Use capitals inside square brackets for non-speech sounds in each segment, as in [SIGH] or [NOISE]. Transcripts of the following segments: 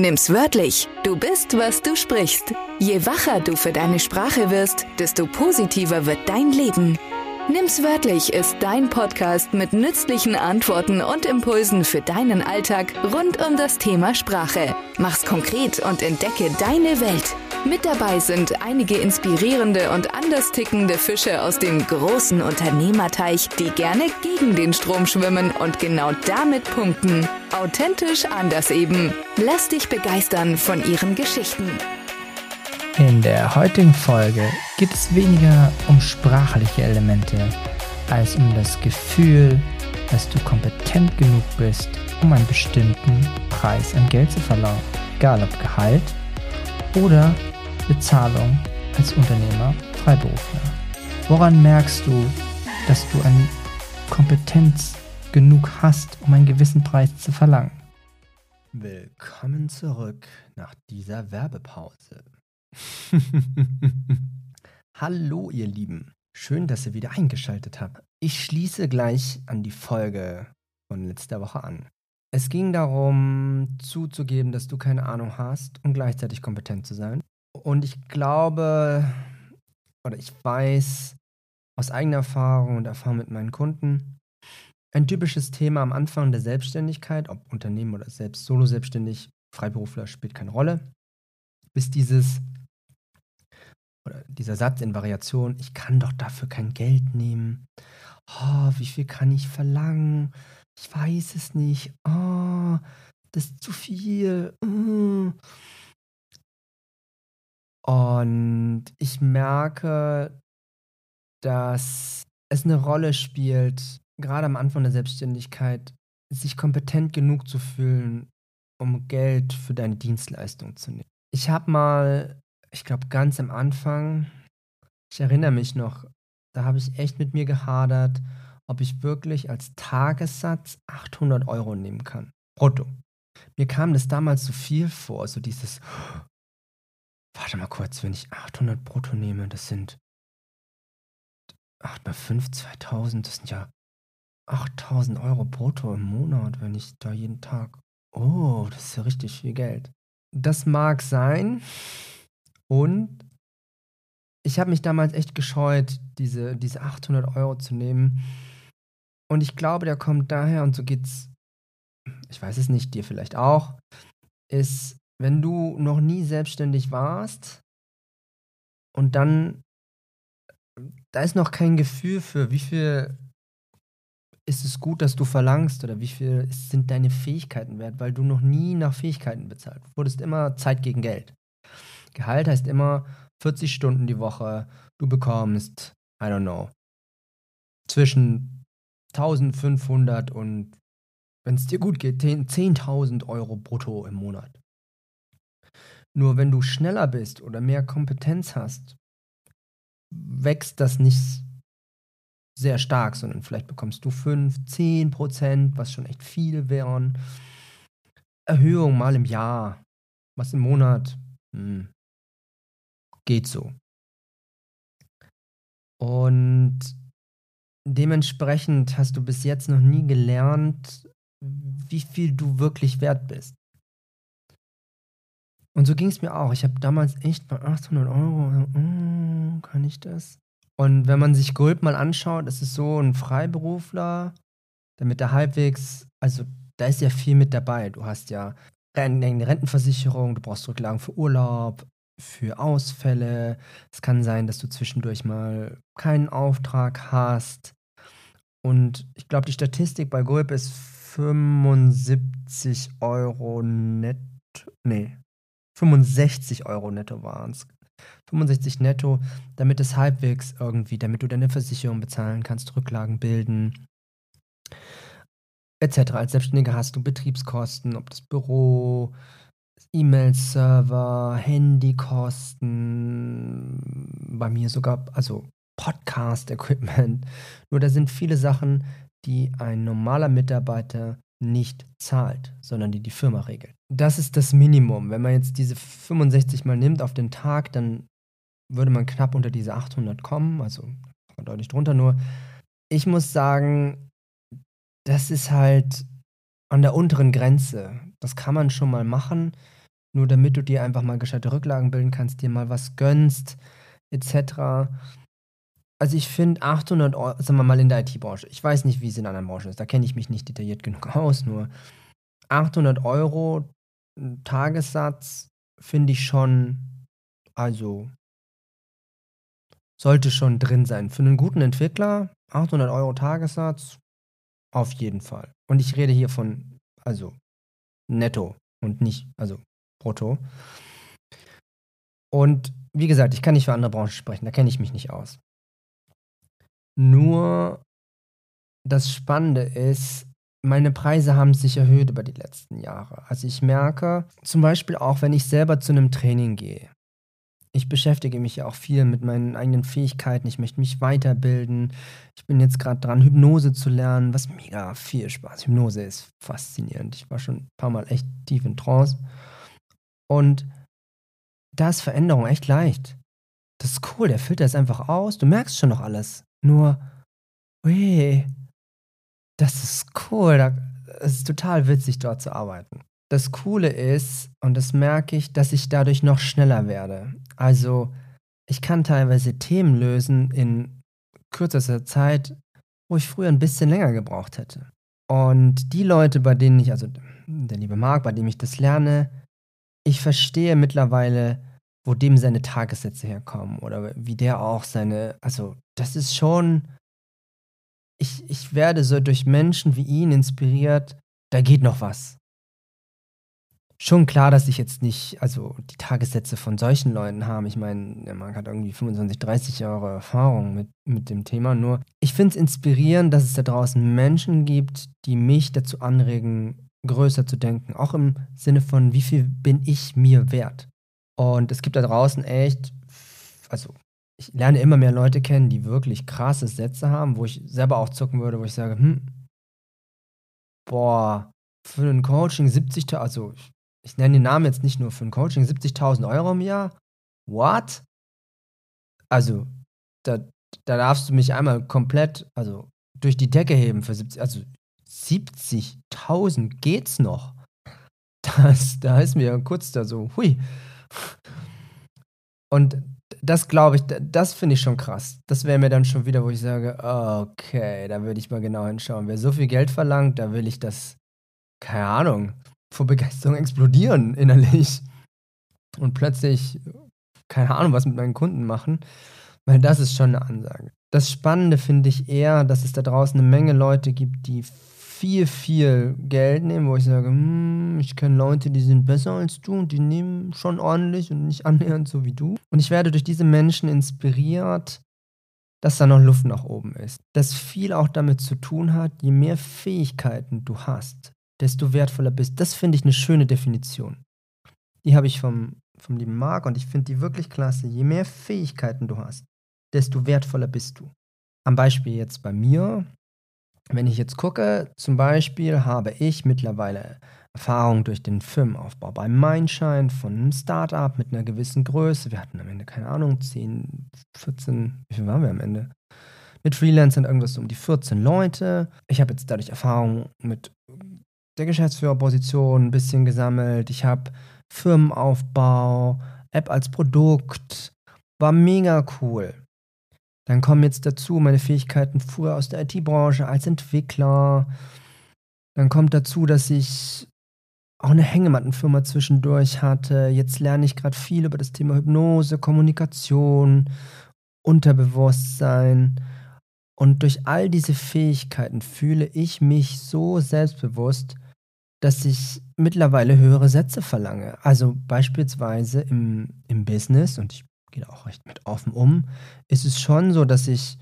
Nimm's wörtlich. Du bist, was du sprichst. Je wacher du für deine Sprache wirst, desto positiver wird dein Leben. Nimm's wörtlich ist dein Podcast mit nützlichen Antworten und Impulsen für deinen Alltag rund um das Thema Sprache. Mach's konkret und entdecke deine Welt. Mit dabei sind einige inspirierende und anders tickende Fische aus dem großen Unternehmerteich, die gerne gegen den Strom schwimmen und genau damit punkten. Authentisch anders eben. Lass dich begeistern von ihren Geschichten. In der heutigen Folge geht es weniger um sprachliche Elemente als um das Gefühl, dass du kompetent genug bist, um einen bestimmten Preis an Geld zu verlangen. Egal ob Gehalt oder Bezahlung als Unternehmer, Freiberufler. Woran merkst du, dass du an Kompetenz genug hast, um einen gewissen Preis zu verlangen? Willkommen zurück nach dieser Werbepause. [LAUGHS] Hallo ihr Lieben, schön, dass ihr wieder eingeschaltet habt. Ich schließe gleich an die Folge von letzter Woche an. Es ging darum, zuzugeben, dass du keine Ahnung hast und gleichzeitig kompetent zu sein. Und ich glaube, oder ich weiß aus eigener Erfahrung und Erfahrung mit meinen Kunden, ein typisches Thema am Anfang der Selbstständigkeit, ob Unternehmen oder selbst solo selbstständig, Freiberufler spielt keine Rolle, bis dieses oder dieser Satz in Variation, ich kann doch dafür kein Geld nehmen. Oh, wie viel kann ich verlangen? Ich weiß es nicht. Oh, das ist zu viel. Oh. Und ich merke, dass es eine Rolle spielt, gerade am Anfang der Selbstständigkeit, sich kompetent genug zu fühlen, um Geld für deine Dienstleistung zu nehmen. Ich habe mal ich glaube, ganz am Anfang, ich erinnere mich noch, da habe ich echt mit mir gehadert, ob ich wirklich als Tagessatz 800 Euro nehmen kann. Brutto. Mir kam das damals so viel vor, so dieses, warte mal kurz, wenn ich 800 brutto nehme, das sind 8 mal 5, 2000, das sind ja 8000 Euro brutto im Monat, wenn ich da jeden Tag, oh, das ist ja richtig viel Geld. Das mag sein, und ich habe mich damals echt gescheut, diese, diese 800 Euro zu nehmen. Und ich glaube, der kommt daher, und so geht's, ich weiß es nicht, dir vielleicht auch, ist, wenn du noch nie selbstständig warst und dann, da ist noch kein Gefühl für, wie viel ist es gut, dass du verlangst oder wie viel sind deine Fähigkeiten wert, weil du noch nie nach Fähigkeiten bezahlt wurdest immer Zeit gegen Geld. Gehalt heißt immer 40 Stunden die Woche. Du bekommst, I don't know, zwischen 1500 und, wenn es dir gut geht, 10.000 Euro brutto im Monat. Nur wenn du schneller bist oder mehr Kompetenz hast, wächst das nicht sehr stark, sondern vielleicht bekommst du 5, 10 Prozent, was schon echt viel wären. Erhöhung mal im Jahr, was im Monat, hm, geht so. Und dementsprechend hast du bis jetzt noch nie gelernt, wie viel du wirklich wert bist. Und so ging es mir auch. Ich habe damals echt bei 800 Euro, oh, kann ich das? Und wenn man sich Gulp mal anschaut, das ist so ein Freiberufler, damit er halbwegs, also da ist ja viel mit dabei. Du hast ja eine Rentenversicherung, du brauchst Rücklagen für Urlaub, für Ausfälle. Es kann sein, dass du zwischendurch mal keinen Auftrag hast. Und ich glaube, die Statistik bei Gulp ist 75 Euro netto. Nee, 65 Euro netto waren es. 65 netto, damit es halbwegs irgendwie, damit du deine Versicherung bezahlen kannst, Rücklagen bilden, etc. Als Selbstständiger hast du Betriebskosten, ob das Büro, E-Mail-Server, Handykosten, bei mir sogar, also Podcast-Equipment. [LAUGHS] Nur da sind viele Sachen, die ein normaler Mitarbeiter nicht zahlt, sondern die die Firma regelt. Das ist das Minimum. Wenn man jetzt diese 65 mal nimmt auf den Tag, dann würde man knapp unter diese 800 kommen, also deutlich drunter. Nur ich muss sagen, das ist halt an der unteren Grenze. Das kann man schon mal machen. nur damit du dir einfach mal gescheite Rücklagen bilden kannst, dir mal was gönnst, etc. Also ich finde 800 Euro, sagen wir mal in der IT-Branche, ich weiß nicht, wie es in anderen Branchen ist, da kenne ich mich nicht detailliert genug [LAUGHS] aus, nur 800 Euro Tagessatz finde ich schon, also sollte schon drin sein. Für einen guten Entwickler 800 Euro Tagessatz auf jeden Fall. Und ich rede hier von, also netto und nicht, also brutto. Und wie gesagt, ich kann nicht für andere Branchen sprechen, da kenne ich mich nicht aus. Nur das Spannende ist, meine Preise haben sich erhöht über die letzten Jahre. Also ich merke zum Beispiel auch, wenn ich selber zu einem Training gehe. Ich beschäftige mich ja auch viel mit meinen eigenen Fähigkeiten. Ich möchte mich weiterbilden. Ich bin jetzt gerade dran, Hypnose zu lernen, was mega viel Spaß. Hypnose ist faszinierend. Ich war schon ein paar Mal echt tief in Trance. Und da ist Veränderung echt leicht. Das ist cool, der Filter ist einfach aus. Du merkst schon noch alles. Nur, ui, das ist cool. Es ist total witzig, dort zu arbeiten. Das Coole ist, und das merke ich, dass ich dadurch noch schneller werde. Also, ich kann teilweise Themen lösen in kürzester Zeit, wo ich früher ein bisschen länger gebraucht hätte. Und die Leute, bei denen ich, also der liebe Marc, bei dem ich das lerne, ich verstehe mittlerweile, wo dem seine Tagessätze herkommen oder wie der auch seine, also das ist schon, ich, ich werde so durch Menschen wie ihn inspiriert, da geht noch was. Schon klar, dass ich jetzt nicht, also die Tagessätze von solchen Leuten habe. Ich meine, der Mann hat irgendwie 25, 30 Jahre Erfahrung mit, mit dem Thema. Nur ich finde es inspirierend, dass es da draußen Menschen gibt, die mich dazu anregen, größer zu denken. Auch im Sinne von, wie viel bin ich mir wert? Und es gibt da draußen echt, also ich lerne immer mehr Leute kennen, die wirklich krasse Sätze haben, wo ich selber auch zucken würde, wo ich sage, hm, boah, für ein Coaching 70.000, also ich, ich nenne den Namen jetzt nicht nur für ein Coaching, 70.000 Euro im Jahr? What? Also, da, da darfst du mich einmal komplett, also durch die Decke heben für 70, also 70.000 geht's noch. Das, da ist mir kurz da so, hui, und das glaube ich, das finde ich schon krass. Das wäre mir dann schon wieder, wo ich sage, okay, da würde ich mal genau hinschauen. Wer so viel Geld verlangt, da will ich das, keine Ahnung, vor Begeisterung explodieren [LAUGHS] innerlich. Und plötzlich, keine Ahnung, was mit meinen Kunden machen. Weil das ist schon eine Ansage. Das Spannende finde ich eher, dass es da draußen eine Menge Leute gibt, die viel, viel Geld nehmen, wo ich sage, hm, ich kenne Leute, die sind besser als du und die nehmen schon ordentlich und nicht [LAUGHS] annähernd so wie du. Und ich werde durch diese Menschen inspiriert, dass da noch Luft nach oben ist. Das viel auch damit zu tun hat, je mehr Fähigkeiten du hast, desto wertvoller bist. Das finde ich eine schöne Definition. Die habe ich vom, vom lieben Marc und ich finde die wirklich klasse. Je mehr Fähigkeiten du hast, desto wertvoller bist du. Am Beispiel jetzt bei mir, wenn ich jetzt gucke, zum Beispiel habe ich mittlerweile Erfahrung durch den Firmenaufbau bei Mindshine von einem Startup mit einer gewissen Größe. Wir hatten am Ende, keine Ahnung, 10, 14, wie viel waren wir am Ende? Mit Freelancern irgendwas um die 14 Leute. Ich habe jetzt dadurch Erfahrung mit der Geschäftsführerposition ein bisschen gesammelt. Ich habe Firmenaufbau, App als Produkt. War mega cool. Dann kommen jetzt dazu meine Fähigkeiten früher aus der IT-Branche als Entwickler. Dann kommt dazu, dass ich auch eine Hängemattenfirma zwischendurch hatte. Jetzt lerne ich gerade viel über das Thema Hypnose, Kommunikation, Unterbewusstsein. Und durch all diese Fähigkeiten fühle ich mich so selbstbewusst, dass ich mittlerweile höhere Sätze verlange. Also beispielsweise im, im Business, und ich geht auch recht mit offen um, ist es schon so, dass ich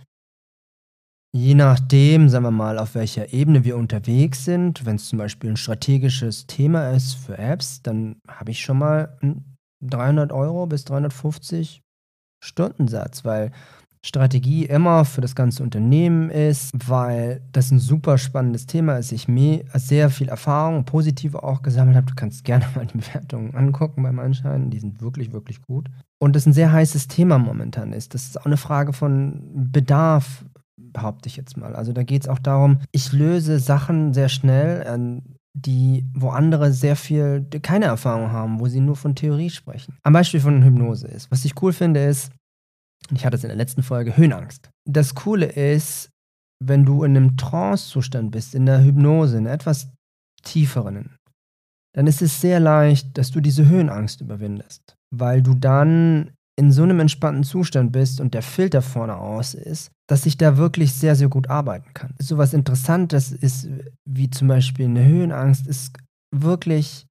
je nachdem, sagen wir mal, auf welcher Ebene wir unterwegs sind, wenn es zum Beispiel ein strategisches Thema ist für Apps, dann habe ich schon mal einen 300 Euro bis 350 Stundensatz, weil Strategie immer für das ganze Unternehmen ist, weil das ein super spannendes Thema ist. Ich mir sehr viel Erfahrung, positive auch gesammelt habe. Du kannst gerne [LAUGHS] mal die Bewertungen angucken beim Anschein. Die sind wirklich, wirklich gut. Und das ein sehr heißes Thema momentan ist. Das ist auch eine Frage von Bedarf, behaupte ich jetzt mal. Also da geht es auch darum, ich löse Sachen sehr schnell. die, wo andere sehr viel keine Erfahrung haben, wo sie nur von Theorie sprechen. Am Beispiel von Hypnose ist. Was ich cool finde, ist, ich hatte es in der letzten Folge, Höhenangst. Das Coole ist, wenn du in einem Trance-Zustand bist, in der Hypnose, in etwas tieferen, dann ist es sehr leicht, dass du diese Höhenangst überwindest, weil du dann in so einem entspannten Zustand bist und der Filter vorne aus ist, dass ich da wirklich sehr, sehr gut arbeiten kann. So was Interessantes ist, wie zum Beispiel eine Höhenangst, ist wirklich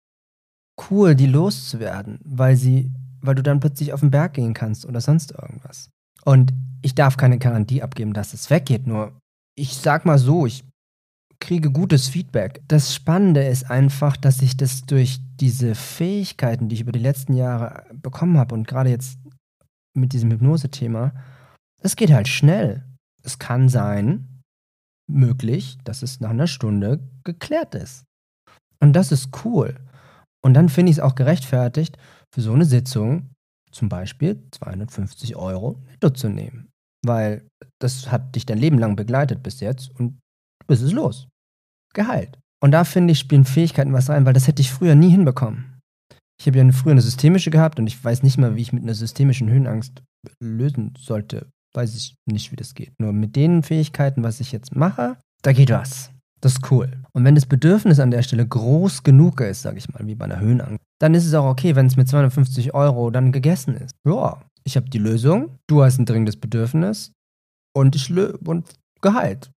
cool, die loszuwerden, weil sie, weil du dann plötzlich auf den Berg gehen kannst oder sonst irgendwas. Und ich darf keine Garantie abgeben, dass es weggeht, nur ich sag mal so, ich kriege gutes Feedback. Das Spannende ist einfach, dass ich das durch diese Fähigkeiten, die ich über die letzten Jahre bekommen habe und gerade jetzt mit diesem Hypnose-Thema, es geht halt schnell. Es kann sein, möglich, dass es nach einer Stunde geklärt ist. Und das ist cool. Und dann finde ich es auch gerechtfertigt, für so eine Sitzung zum Beispiel 250 Euro netto zu nehmen. Weil das hat dich dein Leben lang begleitet bis jetzt und du bist es los. Gehalt. Und da finde ich, spielen Fähigkeiten was rein, weil das hätte ich früher nie hinbekommen. Ich habe ja früher eine systemische gehabt und ich weiß nicht mal, wie ich mit einer systemischen Höhenangst lösen sollte. Weiß ich nicht, wie das geht. Nur mit den Fähigkeiten, was ich jetzt mache, da geht was. Das ist cool. Und wenn das Bedürfnis an der Stelle groß genug ist, sage ich mal, wie bei einer Höhenangst, dann ist es auch okay, wenn es mit 250 Euro dann gegessen ist. Ja, ich habe die Lösung, du hast ein dringendes Bedürfnis und ich und Gehalt.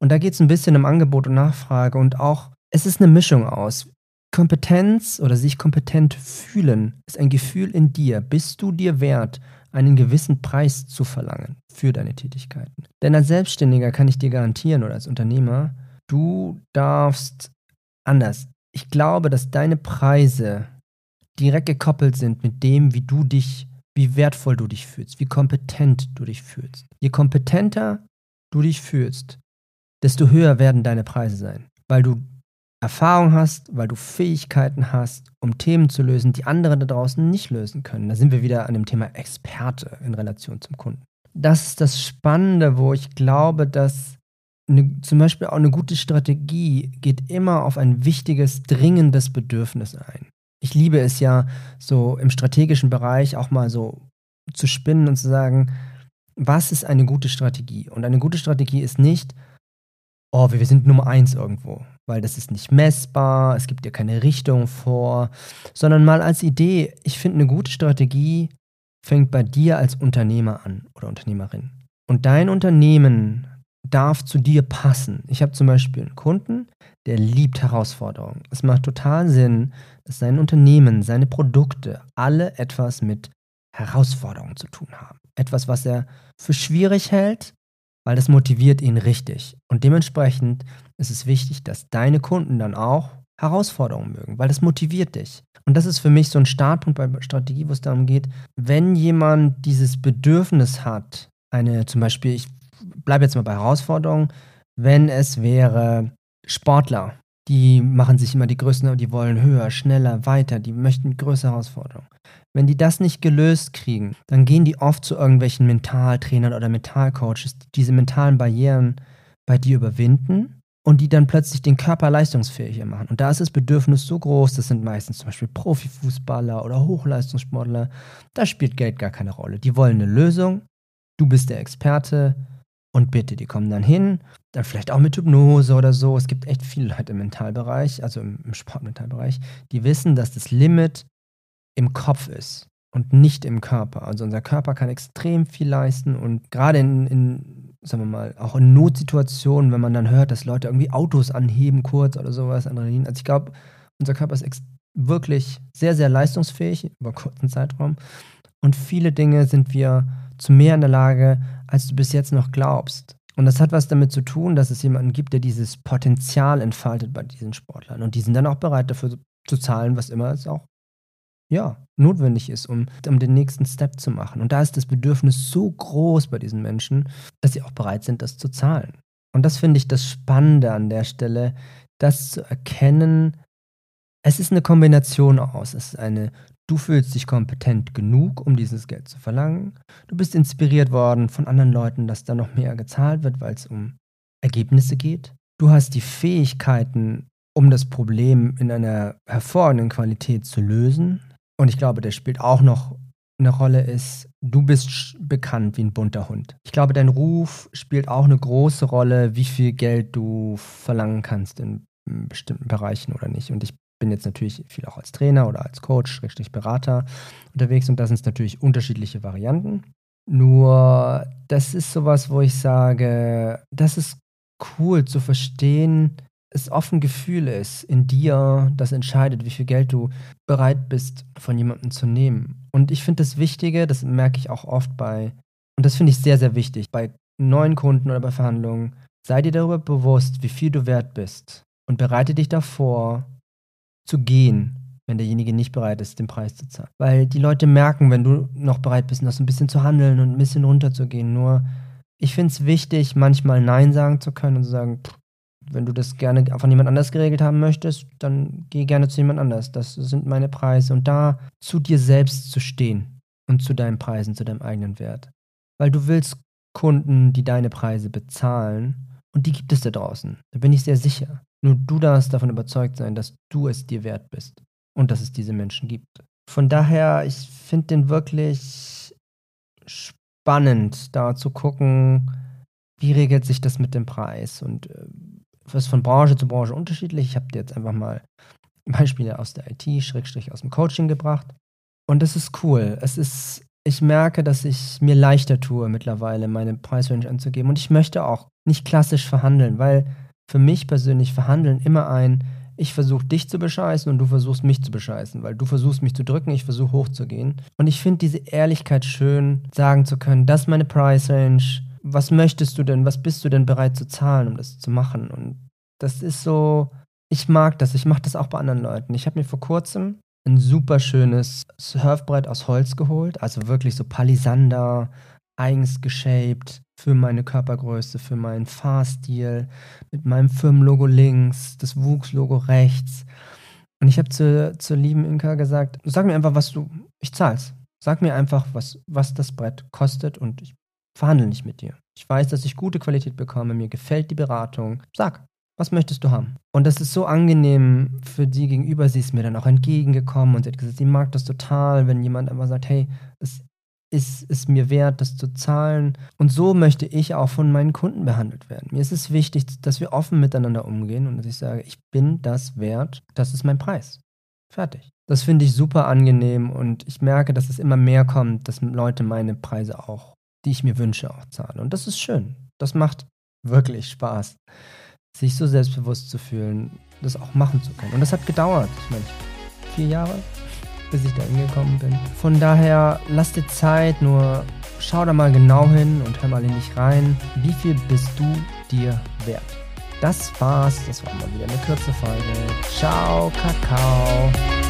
Und da geht es ein bisschen um Angebot und Nachfrage und auch, es ist eine Mischung aus. Kompetenz oder sich kompetent fühlen ist ein Gefühl in dir. Bist du dir wert, einen gewissen Preis zu verlangen für deine Tätigkeiten? Denn als Selbstständiger kann ich dir garantieren oder als Unternehmer, du darfst anders. Ich glaube, dass deine Preise direkt gekoppelt sind mit dem, wie du dich wie wertvoll du dich fühlst, wie kompetent du dich fühlst. Je kompetenter du dich fühlst, desto höher werden deine Preise sein, weil du Erfahrung hast, weil du Fähigkeiten hast, um Themen zu lösen, die andere da draußen nicht lösen können. Da sind wir wieder an dem Thema Experte in Relation zum Kunden. Das ist das Spannende, wo ich glaube, dass eine, zum Beispiel auch eine gute Strategie geht immer auf ein wichtiges, dringendes Bedürfnis ein ich liebe es ja, so im strategischen Bereich auch mal so zu spinnen und zu sagen, was ist eine gute Strategie? Und eine gute Strategie ist nicht, oh, wir sind Nummer eins irgendwo, weil das ist nicht messbar, es gibt dir keine Richtung vor, sondern mal als Idee, ich finde, eine gute Strategie fängt bei dir als Unternehmer an oder Unternehmerin. Und dein Unternehmen darf zu dir passen. Ich habe zum Beispiel einen Kunden, der liebt Herausforderungen. Es macht total Sinn, dass sein Unternehmen, seine Produkte alle etwas mit Herausforderungen zu tun haben. Etwas, was er für schwierig hält, weil das motiviert ihn richtig. Und dementsprechend ist es wichtig, dass deine Kunden dann auch Herausforderungen mögen, weil das motiviert dich. Und das ist für mich so ein Startpunkt bei Strategie, wo es darum geht, wenn jemand dieses Bedürfnis hat, eine zum Beispiel, ich bleibe jetzt mal bei Herausforderungen, wenn es wäre Sportler, die machen sich immer die größten, die wollen höher, schneller, weiter, die möchten größere Herausforderungen. Wenn die das nicht gelöst kriegen, dann gehen die oft zu irgendwelchen Mentaltrainern oder Mentalcoaches, die diese mentalen Barrieren bei dir überwinden und die dann plötzlich den Körper leistungsfähiger machen. Und da ist das Bedürfnis so groß, das sind meistens zum Beispiel Profifußballer oder Hochleistungssportler, da spielt Geld gar keine Rolle. Die wollen eine Lösung, du bist der Experte, und bitte, die kommen dann hin, dann vielleicht auch mit Hypnose oder so. Es gibt echt viele Leute im Mentalbereich, also im, im Sportmentalbereich, die wissen, dass das Limit im Kopf ist und nicht im Körper. Also unser Körper kann extrem viel leisten und gerade in, in, sagen wir mal, auch in Notsituationen, wenn man dann hört, dass Leute irgendwie Autos anheben kurz oder sowas, Adrenalin. Also ich glaube, unser Körper ist wirklich sehr, sehr leistungsfähig über kurzen Zeitraum und viele Dinge sind wir zu mehr in der Lage, als du bis jetzt noch glaubst. Und das hat was damit zu tun, dass es jemanden gibt, der dieses Potenzial entfaltet bei diesen Sportlern. Und die sind dann auch bereit dafür zu zahlen, was immer es auch ja, notwendig ist, um, um den nächsten Step zu machen. Und da ist das Bedürfnis so groß bei diesen Menschen, dass sie auch bereit sind, das zu zahlen. Und das finde ich das Spannende an der Stelle, das zu erkennen. Es ist eine Kombination aus. Es ist eine Du fühlst dich kompetent genug, um dieses Geld zu verlangen. Du bist inspiriert worden von anderen Leuten, dass da noch mehr gezahlt wird, weil es um Ergebnisse geht. Du hast die Fähigkeiten, um das Problem in einer hervorragenden Qualität zu lösen. Und ich glaube, der spielt auch noch eine Rolle ist, du bist bekannt wie ein bunter Hund. Ich glaube, dein Ruf spielt auch eine große Rolle, wie viel Geld du verlangen kannst in bestimmten Bereichen oder nicht. Und ich bin jetzt natürlich viel auch als Trainer oder als Coach, Schrägstrich Berater unterwegs und das sind natürlich unterschiedliche Varianten. Nur, das ist sowas, wo ich sage, das ist cool zu verstehen, es oft ein Gefühl ist in dir, das entscheidet, wie viel Geld du bereit bist, von jemandem zu nehmen. Und ich finde das Wichtige, das merke ich auch oft bei, und das finde ich sehr, sehr wichtig, bei neuen Kunden oder bei Verhandlungen, sei dir darüber bewusst, wie viel du wert bist und bereite dich davor, zu gehen, wenn derjenige nicht bereit ist, den Preis zu zahlen. Weil die Leute merken, wenn du noch bereit bist, noch so ein bisschen zu handeln und ein bisschen runterzugehen. Nur, ich finde es wichtig, manchmal Nein sagen zu können und zu sagen, pff, wenn du das gerne von jemand anders geregelt haben möchtest, dann geh gerne zu jemand anders. Das sind meine Preise. Und da zu dir selbst zu stehen und zu deinen Preisen, zu deinem eigenen Wert. Weil du willst Kunden, die deine Preise bezahlen. Und die gibt es da draußen. Da bin ich sehr sicher. Nur du darfst davon überzeugt sein, dass du es dir wert bist. Und dass es diese Menschen gibt. Von daher, ich finde den wirklich spannend, da zu gucken, wie regelt sich das mit dem Preis und äh, was von Branche zu Branche unterschiedlich. Ich habe dir jetzt einfach mal Beispiele aus der IT, Schrägstrich aus dem Coaching gebracht. Und das ist cool. Es ist, ich merke, dass ich mir leichter tue, mittlerweile meine Preisrange anzugeben. Und ich möchte auch nicht klassisch verhandeln, weil für mich persönlich verhandeln immer ein, ich versuche dich zu bescheißen und du versuchst mich zu bescheißen, weil du versuchst mich zu drücken, ich versuche hochzugehen. Und ich finde diese Ehrlichkeit schön, sagen zu können, das ist meine Price Range, was möchtest du denn, was bist du denn bereit zu zahlen, um das zu machen? Und das ist so, ich mag das, ich mache das auch bei anderen Leuten. Ich habe mir vor kurzem ein super schönes Surfbrett aus Holz geholt, also wirklich so Palisander, eigens geshaped für meine Körpergröße, für meinen Fahrstil, mit meinem Firmenlogo links, das Wuchslogo rechts. Und ich habe zu, zur lieben Inka gesagt, sag mir einfach, was du, ich zahl's. Sag mir einfach, was, was das Brett kostet und ich verhandle nicht mit dir. Ich weiß, dass ich gute Qualität bekomme, mir gefällt die Beratung. Sag, was möchtest du haben? Und das ist so angenehm für die gegenüber. Sie ist mir dann auch entgegengekommen und sie hat gesagt, sie mag das total, wenn jemand einfach sagt, hey, es ist es mir wert, das zu zahlen. Und so möchte ich auch von meinen Kunden behandelt werden. Mir ist es wichtig, dass wir offen miteinander umgehen und dass ich sage, ich bin das wert, das ist mein Preis. Fertig. Das finde ich super angenehm und ich merke, dass es immer mehr kommt, dass Leute meine Preise auch die ich mir wünsche, auch zahle. Und das ist schön. Das macht wirklich Spaß, sich so selbstbewusst zu fühlen, das auch machen zu können. Und das hat gedauert. Ich meine, vier Jahre, bis ich da hingekommen bin. Von daher, lass dir Zeit, nur schau da mal genau hin und hör mal in dich rein. Wie viel bist du dir wert? Das war's. Das war mal wieder eine kurze Folge. Ciao, Kakao.